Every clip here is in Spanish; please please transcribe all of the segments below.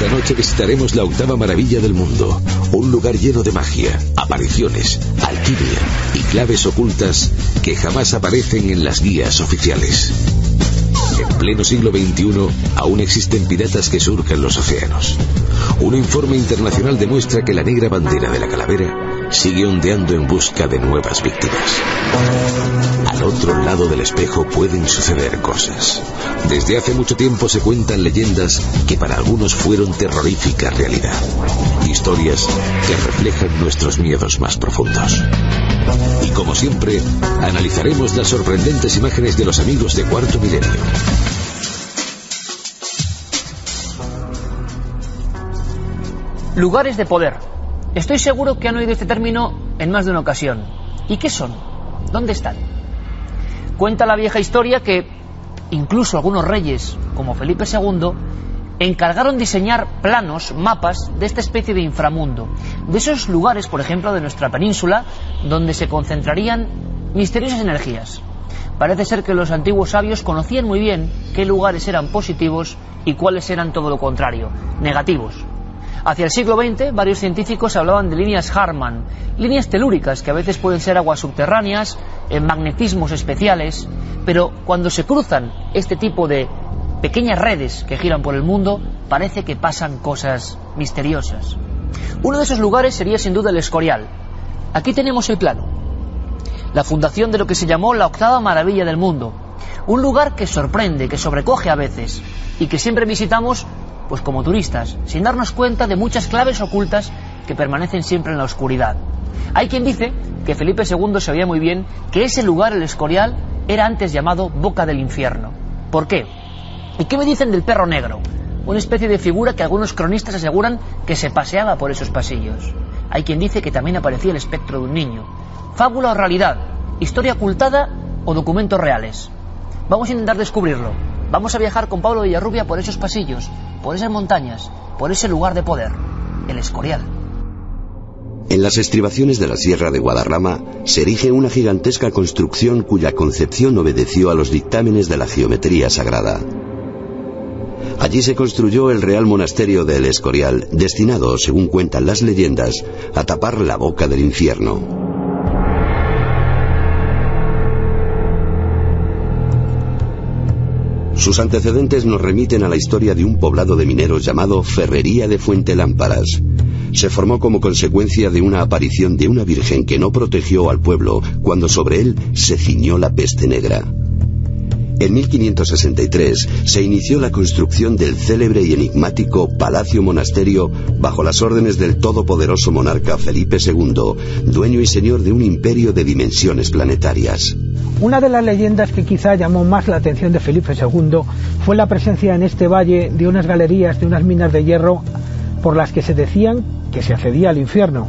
Esta noche visitaremos la octava maravilla del mundo, un lugar lleno de magia, apariciones, alquimia y claves ocultas que jamás aparecen en las guías oficiales. En pleno siglo XXI aún existen piratas que surcan los océanos. Un informe internacional demuestra que la negra bandera de la calavera sigue ondeando en busca de nuevas víctimas. Al otro lado del espejo pueden suceder cosas. Desde hace mucho tiempo se cuentan leyendas que para algunos fueron terrorífica realidad. Historias que reflejan nuestros miedos más profundos. Y como siempre, analizaremos las sorprendentes imágenes de los amigos de Cuarto Milenio. Lugares de poder. Estoy seguro que han oído este término en más de una ocasión. ¿Y qué son? ¿Dónde están? Cuenta la vieja historia que incluso algunos reyes, como Felipe II, encargaron diseñar planos, mapas de esta especie de inframundo, de esos lugares, por ejemplo, de nuestra península, donde se concentrarían misteriosas energías. Parece ser que los antiguos sabios conocían muy bien qué lugares eran positivos y cuáles eran todo lo contrario, negativos. Hacia el siglo XX, varios científicos hablaban de líneas Harman, líneas telúricas que a veces pueden ser aguas subterráneas, en magnetismos especiales, pero cuando se cruzan este tipo de pequeñas redes que giran por el mundo, parece que pasan cosas misteriosas. Uno de esos lugares sería sin duda el Escorial. Aquí tenemos el plano. La fundación de lo que se llamó la octava maravilla del mundo. Un lugar que sorprende, que sobrecoge a veces y que siempre visitamos pues como turistas, sin darnos cuenta de muchas claves ocultas que permanecen siempre en la oscuridad. Hay quien dice que Felipe II sabía muy bien que ese lugar, el Escorial, era antes llamado Boca del Infierno. ¿Por qué? ¿Y qué me dicen del perro negro? Una especie de figura que algunos cronistas aseguran que se paseaba por esos pasillos. Hay quien dice que también aparecía el espectro de un niño. ¿Fábula o realidad? ¿Historia ocultada o documentos reales? Vamos a intentar descubrirlo. Vamos a viajar con Pablo Villarrubia por esos pasillos, por esas montañas, por ese lugar de poder, el Escorial. En las estribaciones de la Sierra de Guadarrama se erige una gigantesca construcción cuya concepción obedeció a los dictámenes de la geometría sagrada. Allí se construyó el Real Monasterio del Escorial, destinado, según cuentan las leyendas, a tapar la boca del infierno. Sus antecedentes nos remiten a la historia de un poblado de mineros llamado Ferrería de Fuente Lámparas. Se formó como consecuencia de una aparición de una virgen que no protegió al pueblo cuando sobre él se ciñó la peste negra. En 1563 se inició la construcción del célebre y enigmático Palacio Monasterio bajo las órdenes del todopoderoso monarca Felipe II, dueño y señor de un imperio de dimensiones planetarias. Una de las leyendas que quizá llamó más la atención de Felipe II fue la presencia en este valle de unas galerías de unas minas de hierro por las que se decían que se accedía al infierno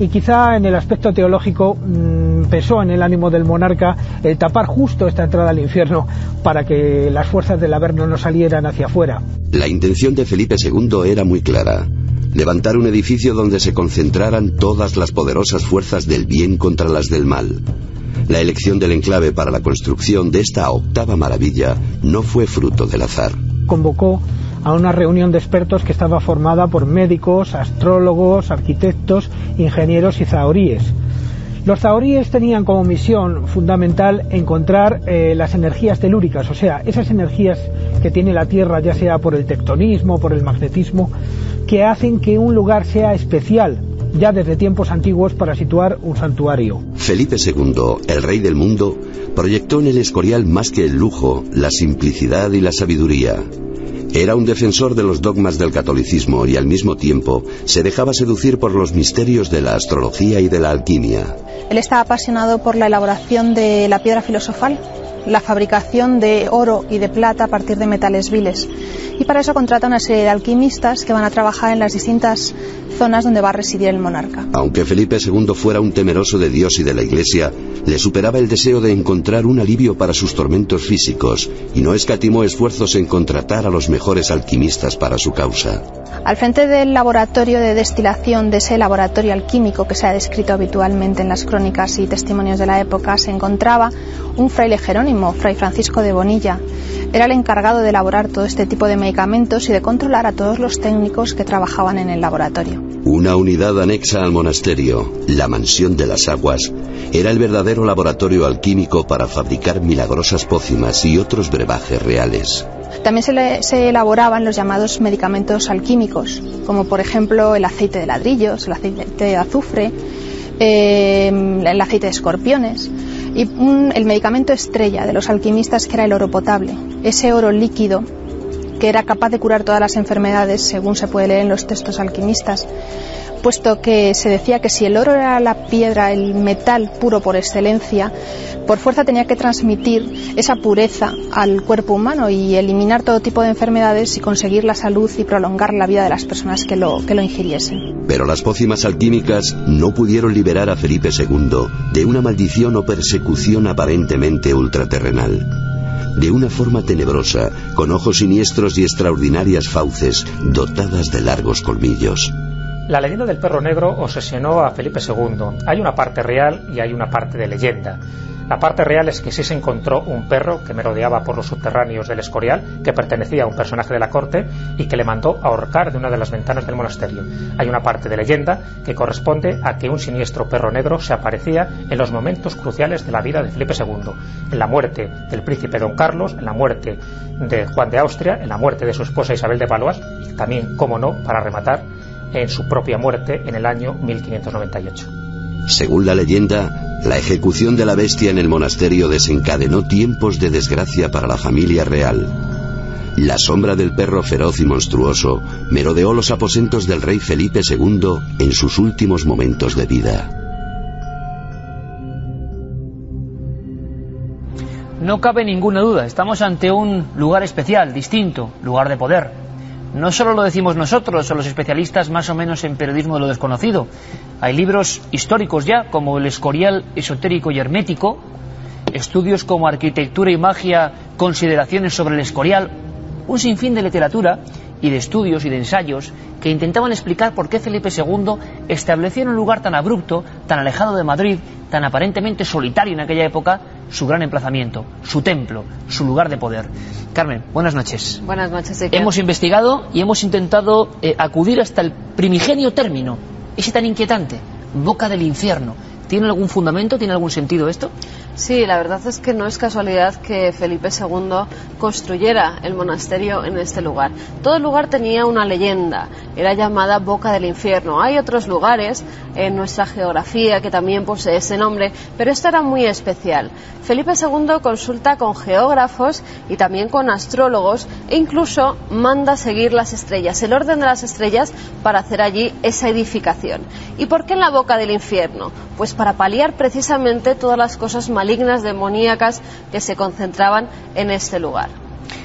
y quizá en el aspecto teológico mmm, pesó en el ánimo del monarca el tapar justo esta entrada al infierno para que las fuerzas del Averno no salieran hacia afuera. La intención de Felipe II era muy clara. Levantar un edificio donde se concentraran todas las poderosas fuerzas del bien contra las del mal. La elección del enclave para la construcción de esta octava maravilla no fue fruto del azar. Convocó a una reunión de expertos que estaba formada por médicos, astrólogos, arquitectos, ingenieros y zahoríes. Los zahoríes tenían como misión fundamental encontrar eh, las energías telúricas, o sea, esas energías que tiene la Tierra, ya sea por el tectonismo, por el magnetismo, que hacen que un lugar sea especial, ya desde tiempos antiguos para situar un santuario. Felipe II, el rey del mundo, proyectó en el Escorial más que el lujo, la simplicidad y la sabiduría. Era un defensor de los dogmas del catolicismo y al mismo tiempo se dejaba seducir por los misterios de la astrología y de la alquimia. Él estaba apasionado por la elaboración de la piedra filosofal, la fabricación de oro y de plata a partir de metales viles. Y para eso contrata una serie de alquimistas que van a trabajar en las distintas zonas donde va a residir el monarca. Aunque Felipe II fuera un temeroso de Dios y de la Iglesia, le superaba el deseo de encontrar un alivio para sus tormentos físicos y no escatimó esfuerzos en contratar a los mejores alquimistas para su causa. Al frente del laboratorio de destilación de ese laboratorio alquímico que se ha descrito habitualmente en las crónicas y testimonios de la época se encontraba un fraile jerónimo Fray Francisco de Bonilla. Era el encargado de elaborar todo este tipo de medicamentos y de controlar a todos los técnicos que trabajaban en el laboratorio. Una unidad anexa al monasterio, la Mansión de las Aguas, era el verdadero laboratorio alquímico para fabricar milagrosas pócimas y otros brebajes reales. También se, elaboraban los llamados medicamentos alquímicos, como por ejemplo el aceite de ladrillos, el aceite de azufre, eh, el aceite de escorpiones y el medicamento estrella de los alquimistas que era el oro potable, ese oro líquido que era capaz de curar todas las enfermedades, según se puede leer en los textos alquimistas, puesto que se decía que si el oro era la piedra, el metal puro por excelencia, por fuerza tenía que transmitir esa pureza al cuerpo humano y eliminar todo tipo de enfermedades y conseguir la salud y prolongar la vida de las personas que lo, que lo ingiriesen. Pero las pócimas alquímicas no pudieron liberar a Felipe II de una maldición o persecución aparentemente ultraterrenal de una forma tenebrosa, con ojos siniestros y extraordinarias fauces dotadas de largos colmillos. La leyenda del perro negro obsesionó a Felipe II. Hay una parte real y hay una parte de leyenda. La parte real es que sí se encontró un perro que merodeaba por los subterráneos del Escorial, que pertenecía a un personaje de la corte y que le mandó ahorcar de una de las ventanas del monasterio. Hay una parte de leyenda que corresponde a que un siniestro perro negro se aparecía en los momentos cruciales de la vida de Felipe II, en la muerte del príncipe don Carlos, en la muerte de Juan de Austria, en la muerte de su esposa Isabel de Valois y también, como no, para rematar, en su propia muerte en el año 1598. Según la leyenda, la ejecución de la bestia en el monasterio desencadenó tiempos de desgracia para la familia real. La sombra del perro feroz y monstruoso merodeó los aposentos del rey Felipe II en sus últimos momentos de vida. No cabe ninguna duda, estamos ante un lugar especial, distinto, lugar de poder. No solo lo decimos nosotros o los especialistas más o menos en periodismo de lo desconocido. Hay libros históricos ya, como El Escorial Esotérico y Hermético, estudios como Arquitectura y Magia, Consideraciones sobre el Escorial, un sinfín de literatura y de estudios y de ensayos que intentaban explicar por qué Felipe II estableció en un lugar tan abrupto, tan alejado de Madrid, tan aparentemente solitario en aquella época, su gran emplazamiento, su templo, su lugar de poder. Carmen, buenas noches. Buenas noches. Hemos investigado y hemos intentado eh, acudir hasta el primigenio término, ese tan inquietante, boca del infierno. ¿Tiene algún fundamento? ¿Tiene algún sentido esto? Sí, la verdad es que no es casualidad que Felipe II construyera el monasterio en este lugar. Todo el lugar tenía una leyenda, era llamada Boca del Infierno. Hay otros lugares en nuestra geografía que también posee ese nombre, pero esto era muy especial. Felipe II consulta con geógrafos y también con astrólogos e incluso manda seguir las estrellas, el orden de las estrellas para hacer allí esa edificación. ¿Y por qué en la Boca del Infierno? Pues para paliar precisamente todas las cosas malignas, demoníacas que se concentraban en este lugar.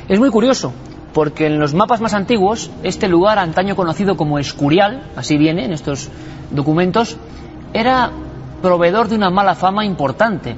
Es muy curioso, porque en los mapas más antiguos, este lugar, antaño conocido como Escurial, así viene en estos documentos, era proveedor de una mala fama importante.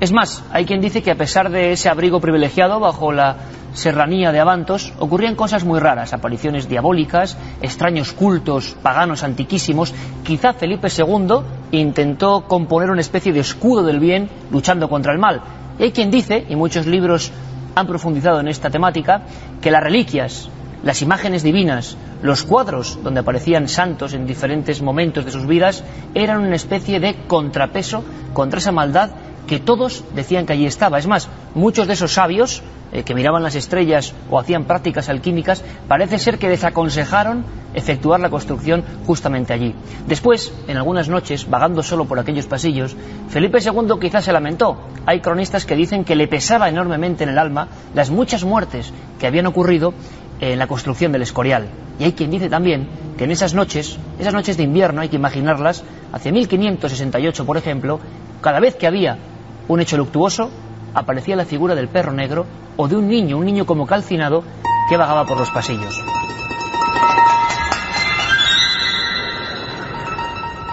Es más, hay quien dice que a pesar de ese abrigo privilegiado bajo la serranía de Avantos, ocurrían cosas muy raras, apariciones diabólicas, extraños cultos paganos antiquísimos. Quizá Felipe II intentó componer una especie de escudo del bien luchando contra el mal. Hay quien dice, y muchos libros han profundizado en esta temática, que las reliquias, las imágenes divinas, los cuadros donde aparecían santos en diferentes momentos de sus vidas, eran una especie de contrapeso contra esa maldad que todos decían que allí estaba. Es más, muchos de esos sabios eh, que miraban las estrellas o hacían prácticas alquímicas, parece ser que desaconsejaron efectuar la construcción justamente allí. Después, en algunas noches, vagando solo por aquellos pasillos, Felipe II quizás se lamentó. Hay cronistas que dicen que le pesaba enormemente en el alma las muchas muertes que habían ocurrido en la construcción del Escorial. Y hay quien dice también que en esas noches, esas noches de invierno, hay que imaginarlas, hacia 1568, por ejemplo, cada vez que había un hecho luctuoso, aparecía la figura del perro negro o de un niño, un niño como calcinado, que vagaba por los pasillos.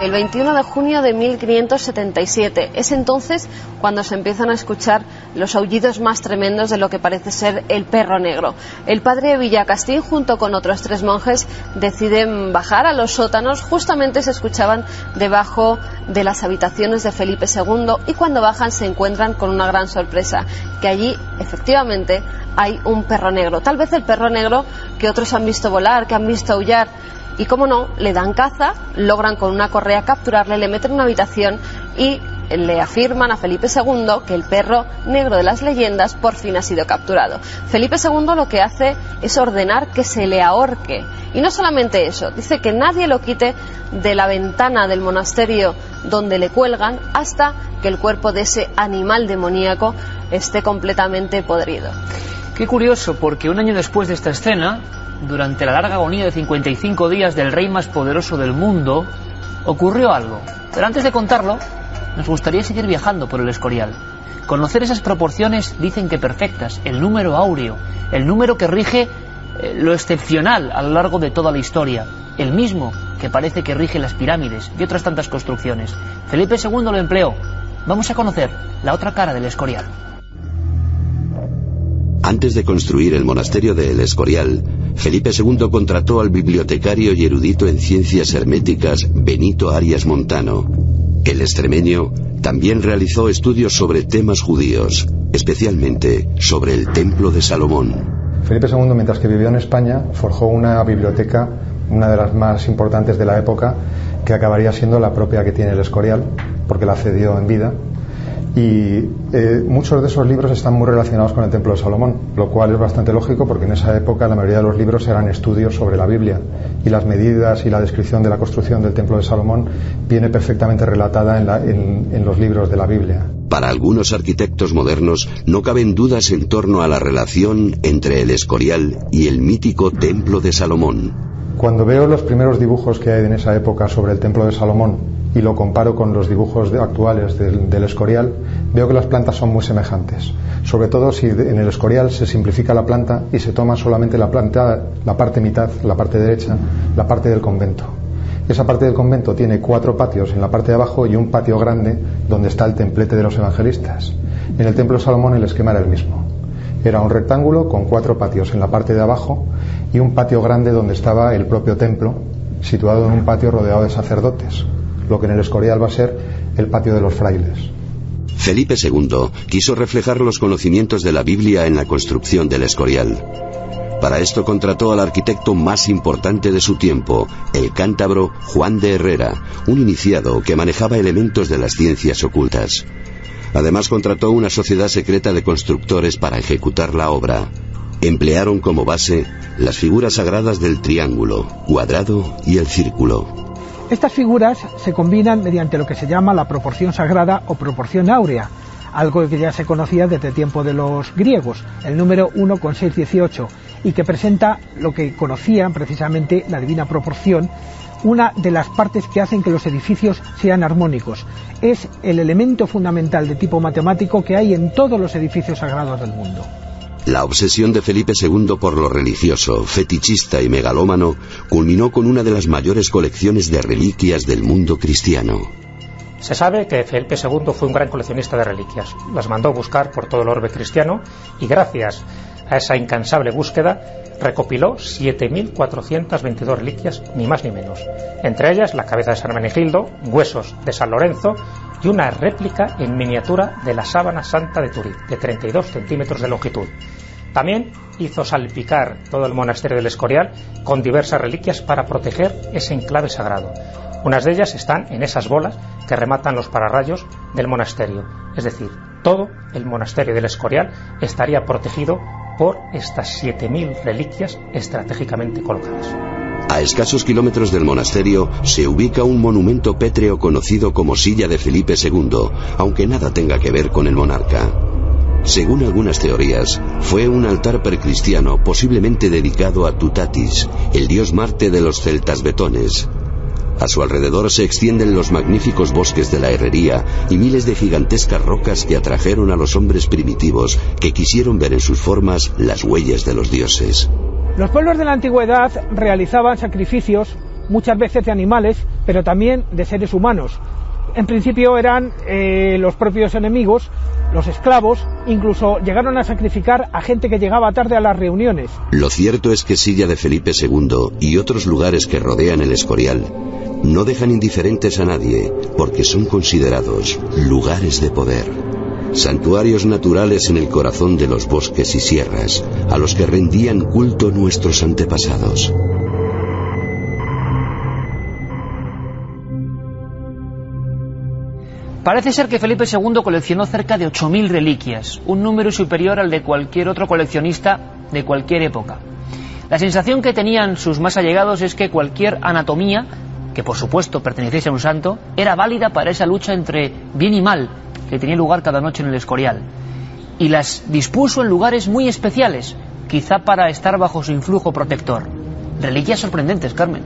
El 21 de junio de 1577. Es entonces cuando se empiezan a escuchar los aullidos más tremendos de lo que parece ser el perro negro. El padre Villacastín, junto con otros tres monjes, deciden bajar a los sótanos. Justamente se escuchaban debajo de las habitaciones de Felipe II y cuando bajan se encuentran con una gran sorpresa, que allí efectivamente hay un perro negro. Tal vez el perro negro que otros han visto volar, que han visto aullar. Y como no, le dan caza, logran con una correa capturarle, le meten en una habitación y le afirman a Felipe II que el perro negro de las leyendas por fin ha sido capturado. Felipe II lo que hace es ordenar que se le ahorque. Y no solamente eso, dice que nadie lo quite de la ventana del monasterio donde le cuelgan hasta que el cuerpo de ese animal demoníaco esté completamente podrido. Qué curioso, porque un año después de esta escena, durante la larga agonía de 55 días del rey más poderoso del mundo, ocurrió algo. Pero antes de contarlo, nos gustaría seguir viajando por el Escorial. Conocer esas proporciones dicen que perfectas, el número áureo, el número que rige eh, lo excepcional a lo largo de toda la historia, el mismo que parece que rige las pirámides y otras tantas construcciones. Felipe II lo empleó. Vamos a conocer la otra cara del Escorial. Antes de construir el monasterio de El Escorial, Felipe II contrató al bibliotecario y erudito en ciencias herméticas Benito Arias Montano. El extremeño también realizó estudios sobre temas judíos, especialmente sobre el Templo de Salomón. Felipe II, mientras que vivió en España, forjó una biblioteca, una de las más importantes de la época, que acabaría siendo la propia que tiene el Escorial, porque la cedió en vida y eh, muchos de esos libros están muy relacionados con el Templo de Salomón, lo cual es bastante lógico porque en esa época la mayoría de los libros eran estudios sobre la Biblia y las medidas y la descripción de la construcción del Templo de Salomón viene perfectamente relatada en, en los libros de la Biblia. Para algunos arquitectos modernos no caben dudas en torno a la relación entre el Escorial y el mítico Templo de Salomón. Cuando veo los primeros dibujos que hay en esa época sobre el Templo de Salomón y lo comparo con los dibujos actuales del, Escorial, veo que las plantas son muy semejantes. Sobre todo si en el Escorial se simplifica la planta y se toma solamente la planta, la parte mitad, la parte derecha, la parte del convento. Esa parte del convento tiene cuatro patios en la parte de abajo y un patio grande donde está el templete de los evangelistas. En el templo de Salomón el esquema era el mismo. Era un rectángulo con cuatro patios en la parte de abajo y un patio grande donde estaba el propio templo, situado en un patio rodeado de sacerdotes lo que en el Escorial va a ser el patio de los frailes. Felipe II quiso reflejar los conocimientos de la Biblia en la construcción del Escorial. Para esto contrató al arquitecto más importante de su tiempo, el cántabro Juan de Herrera, un iniciado que manejaba elementos de las ciencias ocultas. Además contrató una sociedad secreta de constructores para ejecutar la obra. Emplearon como base las figuras sagradas del triángulo, cuadrado y el círculo. Estas figuras se combinan mediante lo que se llama la proporción sagrada o proporción áurea, algo que ya se conocía desde el tiempo de los griegos, el número 1 con 618, y que presenta lo que conocían precisamente la divina proporción, una de las partes que hacen que los edificios sean armónicos. Es el elemento fundamental de tipo matemático que hay en todos los edificios sagrados del mundo. La obsesión de Felipe II por lo religioso, fetichista y megalómano culminó con una de las mayores colecciones de reliquias del mundo cristiano. Se sabe que Felipe II fue un gran coleccionista de reliquias. Las mandó buscar por todo el orbe cristiano y gracias a esa incansable búsqueda recopiló 7.422 reliquias, ni más ni menos. Entre ellas la cabeza de San Menegildo, huesos de San Lorenzo y una réplica en miniatura de la sábana santa de Turín, de 32 centímetros de longitud. También hizo salpicar todo el monasterio del Escorial con diversas reliquias para proteger ese enclave sagrado. Unas de ellas están en esas bolas que rematan los pararrayos del monasterio. Es decir, todo el monasterio del Escorial estaría protegido por estas 7.000 reliquias estratégicamente colocadas. A escasos kilómetros del monasterio se ubica un monumento pétreo conocido como Silla de Felipe II, aunque nada tenga que ver con el monarca. Según algunas teorías, fue un altar precristiano posiblemente dedicado a Tutatis, el dios Marte de los celtas betones. A su alrededor se extienden los magníficos bosques de la herrería y miles de gigantescas rocas que atrajeron a los hombres primitivos que quisieron ver en sus formas las huellas de los dioses. Los pueblos de la antigüedad realizaban sacrificios muchas veces de animales, pero también de seres humanos, En principio eran eh, los propios enemigos, los esclavos, incluso llegaron a sacrificar a gente que llegaba tarde a las reuniones. Lo cierto es que Silla de Felipe II y otros lugares que rodean el Escorial no dejan indiferentes a nadie porque son considerados lugares de poder, santuarios naturales en el corazón de los bosques y sierras a los que rendían culto nuestros antepasados. Parece ser que Felipe II coleccionó cerca de 8.000 reliquias, un número superior al de cualquier otro coleccionista de cualquier época. La sensación que tenían sus más allegados es que cualquier anatomía, que por supuesto perteneciese a un santo, era válida para esa lucha entre bien y mal que tenía lugar cada noche en el Escorial. Y las dispuso en lugares muy especiales, quizá para estar bajo su influjo protector. Reliquias sorprendentes, Carmen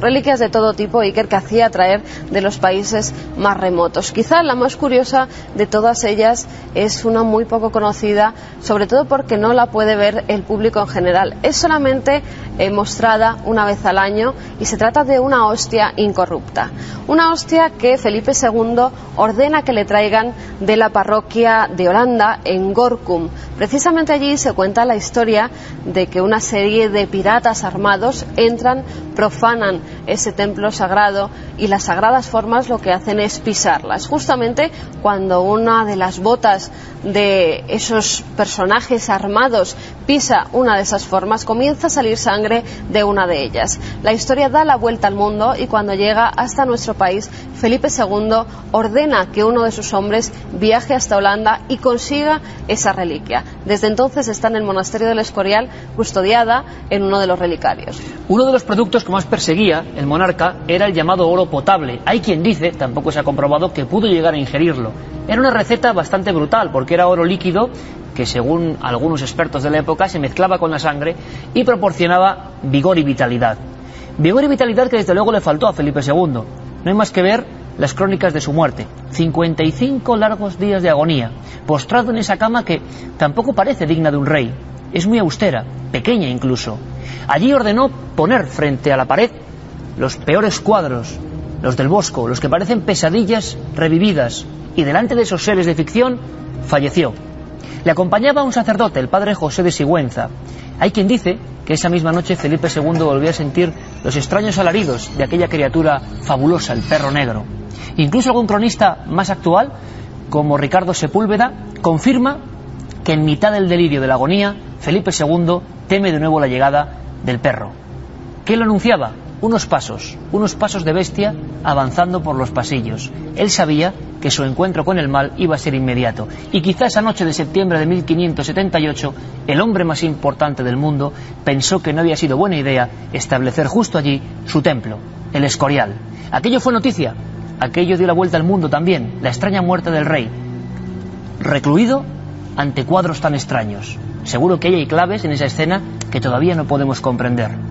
reliquias de todo tipo Iker que hacía traer de los países más remotos. Quizá la más curiosa de todas ellas es una muy poco conocida, sobre todo porque no la puede ver el público en general. Es solamente eh, mostrada una vez al año y se trata de una hostia incorrupta. Una hostia que Felipe II ordena que le traigan de la parroquia de Holanda en Gorkum. Precisamente allí se cuenta la historia de que una serie de piratas armados entran, profanan ese templo sagrado y las sagradas formas lo que hacen es pisarlas. Justamente cuando una de las botas de esos personajes armados pisa una de esas formas, comienza a salir sangre de una de ellas. La historia da la vuelta al mundo y cuando llega hasta nuestro país, Felipe II ordena que uno de sus hombres viaje hasta Holanda y consiga esa reliquia. Desde entonces está en el monasterio del Escorial, custodiada en uno de los relicarios. Uno de los productos que más perseguía el monarca era el llamado oro potable. Hay quien dice, tampoco se ha comprobado, que pudo llegar a ingerirlo. Era una receta bastante brutal porque era oro líquido que según algunos expertos de la época se mezclaba con la sangre y proporcionaba vigor y vitalidad. Vigor y vitalidad que desde luego le faltó a Felipe II. No hay más que ver las crónicas de su muerte. 55 largos días de agonía, postrado en esa cama que tampoco parece digna de un rey. Es muy austera, pequeña incluso. Allí ordenó poner frente a la pared los peores cuadros, los del Bosco, los que parecen pesadillas revividas, y delante de esos seres de ficción falleció. Le acompañaba un sacerdote, el padre José de Sigüenza. Hay quien dice que esa misma noche Felipe II volvió a sentir los extraños alaridos de aquella criatura fabulosa, el perro negro. Incluso algún cronista más actual, como Ricardo Sepúlveda, confirma que en mitad del delirio de la agonía, Felipe II teme de nuevo la llegada del perro. ¿Qué lo anunciaba? Unos pasos, unos pasos de bestia avanzando por los pasillos. Él sabía que su encuentro con el mal iba a ser inmediato. Y quizá esa noche de septiembre de 1578, el hombre más importante del mundo pensó que no había sido buena idea establecer justo allí su templo, el Escorial. Aquello fue noticia, aquello dio la vuelta al mundo también, la extraña muerte del rey, recluido ante cuadros tan extraños. Seguro que hay claves en esa escena que todavía no podemos comprender.